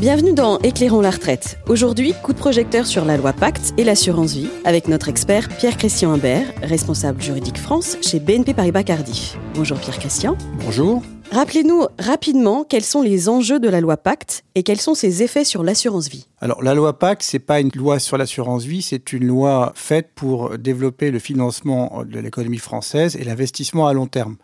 Bienvenue dans Éclairons la retraite. Aujourd'hui, coup de projecteur sur la loi Pacte et l'assurance vie avec notre expert Pierre-Christian Imbert, responsable juridique France chez BNP Paribas Cardiff. Bonjour Pierre-Christian. Bonjour. Rappelez-nous rapidement quels sont les enjeux de la loi Pacte et quels sont ses effets sur l'assurance vie. Alors la loi Pacte, c'est pas une loi sur l'assurance vie, c'est une loi faite pour développer le financement de l'économie française et l'investissement à long terme.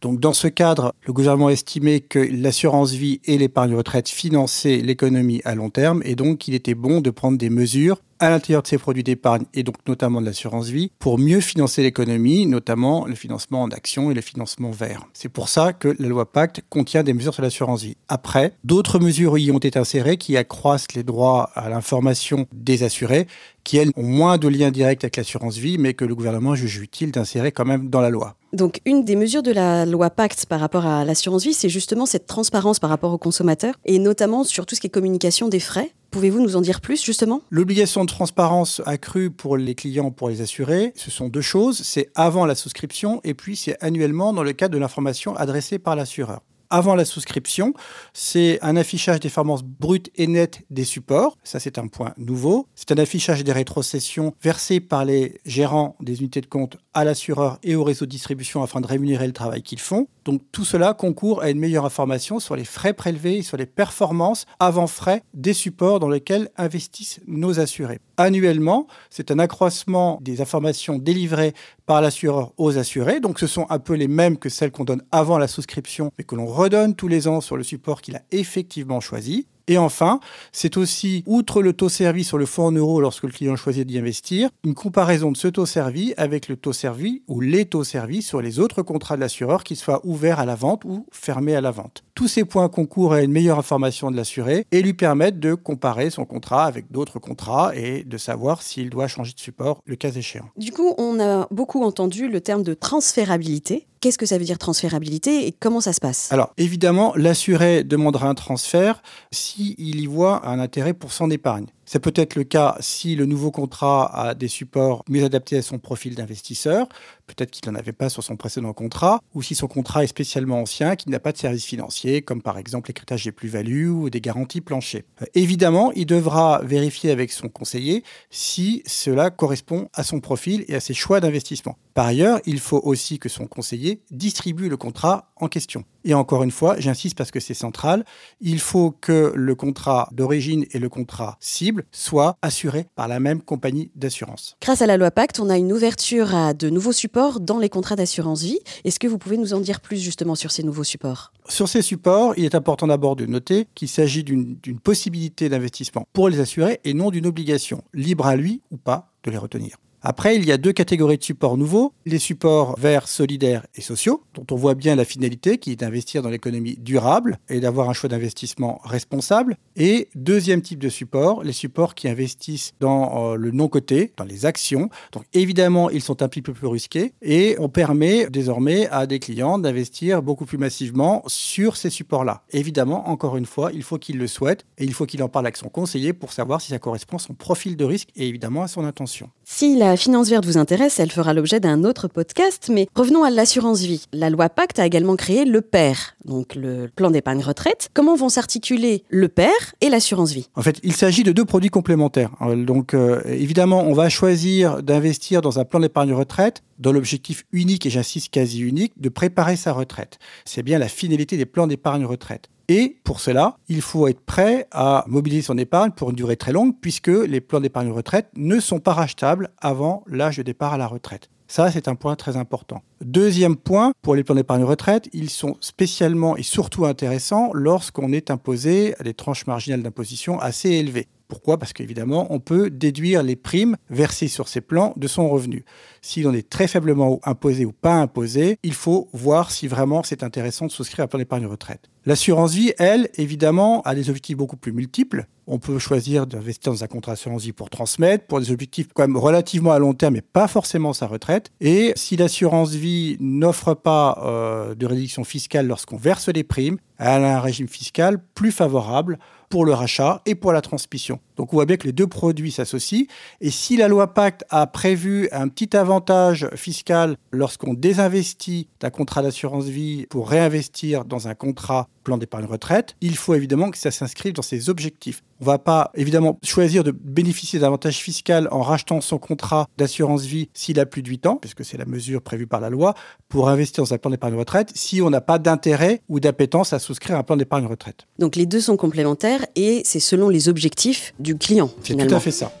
Donc dans ce cadre, le gouvernement estimait que l'assurance vie et l'épargne retraite finançaient l'économie à long terme et donc il était bon de prendre des mesures à l'intérieur de ces produits d'épargne et donc notamment de l'assurance vie pour mieux financer l'économie, notamment le financement en actions et le financement vert. C'est pour ça que la loi Pacte contient des mesures sur l'assurance vie. Après, d'autres mesures y ont été insérées qui accroissent les droits à l'information des assurés qui, elles, ont moins de liens directs avec l'assurance vie, mais que le gouvernement juge utile d'insérer quand même dans la loi. Donc, une des mesures de la loi Pacte par rapport à l'assurance vie, c'est justement cette transparence par rapport aux consommateurs, et notamment sur tout ce qui est communication des frais. Pouvez-vous nous en dire plus justement? L'obligation de transparence accrue pour les clients, pour les assurés, ce sont deux choses. C'est avant la souscription et puis c'est annuellement dans le cadre de l'information adressée par l'assureur avant la souscription, c'est un affichage des performances brutes et nettes des supports. Ça, c'est un point nouveau. C'est un affichage des rétrocessions versées par les gérants des unités de compte à l'assureur et au réseau de distribution afin de rémunérer le travail qu'ils font. Donc tout cela concourt à une meilleure information sur les frais prélevés et sur les performances avant frais des supports dans lesquels investissent nos assurés. Annuellement, c'est un accroissement des informations délivrées par l'assureur aux assurés. Donc ce sont un peu les mêmes que celles qu'on donne avant la souscription, mais que l'on redonne tous les ans sur le support qu'il a effectivement choisi. Et enfin, c'est aussi, outre le taux servi sur le fonds en euros lorsque le client choisit d'y investir, une comparaison de ce taux servi avec le taux servi ou les taux servis sur les autres contrats de l'assureur, qu'ils soient ouverts à la vente ou fermés à la vente. Tous ces points concourent à une meilleure information de l'assuré et lui permettent de comparer son contrat avec d'autres contrats et de savoir s'il doit changer de support le cas échéant. Du coup, on a beaucoup entendu le terme de transférabilité. Qu'est-ce que ça veut dire transférabilité et comment ça se passe? Alors évidemment, l'assuré demandera un transfert s'il y voit un intérêt pour son épargne. C'est peut être le cas si le nouveau contrat a des supports mieux adaptés à son profil d'investisseur, peut-être qu'il n'en avait pas sur son précédent contrat, ou si son contrat est spécialement ancien, qu'il n'a pas de services financiers, comme par exemple l'écritage des plus-values ou des garanties planchées. Euh, évidemment, il devra vérifier avec son conseiller si cela correspond à son profil et à ses choix d'investissement. Par ailleurs, il faut aussi que son conseiller distribue le contrat en question. Et encore une fois, j'insiste parce que c'est central, il faut que le contrat d'origine et le contrat cible soient assurés par la même compagnie d'assurance. Grâce à la loi Pacte, on a une ouverture à de nouveaux supports dans les contrats d'assurance vie. Est-ce que vous pouvez nous en dire plus justement sur ces nouveaux supports? Sur ces supports, il est important d'abord de noter qu'il s'agit d'une possibilité d'investissement pour les assurés et non d'une obligation, libre à lui ou pas de les retenir. Après, il y a deux catégories de supports nouveaux, les supports verts, solidaires et sociaux, dont on voit bien la finalité qui est d'investir dans l'économie durable et d'avoir un choix d'investissement responsable. Et deuxième type de support, les supports qui investissent dans euh, le non-coté, dans les actions. Donc évidemment, ils sont un petit peu plus risqués et on permet désormais à des clients d'investir beaucoup plus massivement sur ces supports-là. Évidemment, encore une fois, il faut qu'il le souhaite et il faut qu'il en parle avec son conseiller pour savoir si ça correspond à son profil de risque et évidemment à son intention. Si la finance verte vous intéresse, elle fera l'objet d'un autre podcast, mais revenons à l'assurance vie. La loi Pacte a également créé le PER, donc le plan d'épargne retraite. Comment vont s'articuler le PER et l'assurance vie? En fait, il s'agit de deux produits complémentaires. Donc euh, évidemment, on va choisir d'investir dans un plan d'épargne retraite dans l'objectif unique, et j'insiste quasi unique, de préparer sa retraite. C'est bien la finalité des plans d'épargne retraite. Et pour cela, il faut être prêt à mobiliser son épargne pour une durée très longue, puisque les plans d'épargne retraite ne sont pas rachetables avant l'âge de départ à la retraite. Ça, c'est un point très important. Deuxième point, pour les plans d'épargne retraite, ils sont spécialement et surtout intéressants lorsqu'on est imposé à des tranches marginales d'imposition assez élevées. Pourquoi? Parce qu'évidemment, on peut déduire les primes versées sur ces plans de son revenu. S'il en est très faiblement imposé ou pas imposé, il faut voir si vraiment c'est intéressant de souscrire à un plan d'épargne retraite. L'assurance vie, elle, évidemment, a des objectifs beaucoup plus multiples. On peut choisir d'investir dans un contrat d'assurance vie pour transmettre, pour des objectifs quand même relativement à long terme, mais pas forcément sa retraite. Et si l'assurance vie n'offre pas euh, de réduction fiscale lorsqu'on verse les primes, elle a un régime fiscal plus favorable pour le rachat et pour la transmission. Donc on voit bien que les deux produits s'associent. Et si la loi Pacte a prévu un petit avantage fiscal lorsqu'on désinvestit d'un contrat d'assurance vie pour réinvestir dans un contrat plan d'épargne retraite, il faut évidemment que ça s'inscrive dans ses objectifs. On ne va pas évidemment choisir de bénéficier d'avantages fiscaux en rachetant son contrat d'assurance vie s'il a plus de 8 ans, puisque c'est la mesure prévue par la loi, pour investir dans un plan d'épargne retraite si on n'a pas d'intérêt ou d'appétence à souscrire un plan d'épargne retraite. Donc les deux sont complémentaires et c'est selon les objectifs du client. C'est tout à fait ça.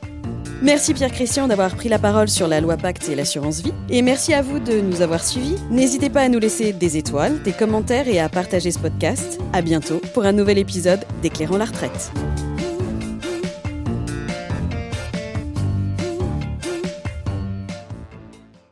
Merci Pierre Christian d'avoir pris la parole sur la loi Pacte et l'assurance vie. Et merci à vous de nous avoir suivis. N'hésitez pas à nous laisser des étoiles, des commentaires et à partager ce podcast. À bientôt pour un nouvel épisode d'Éclairant la retraite.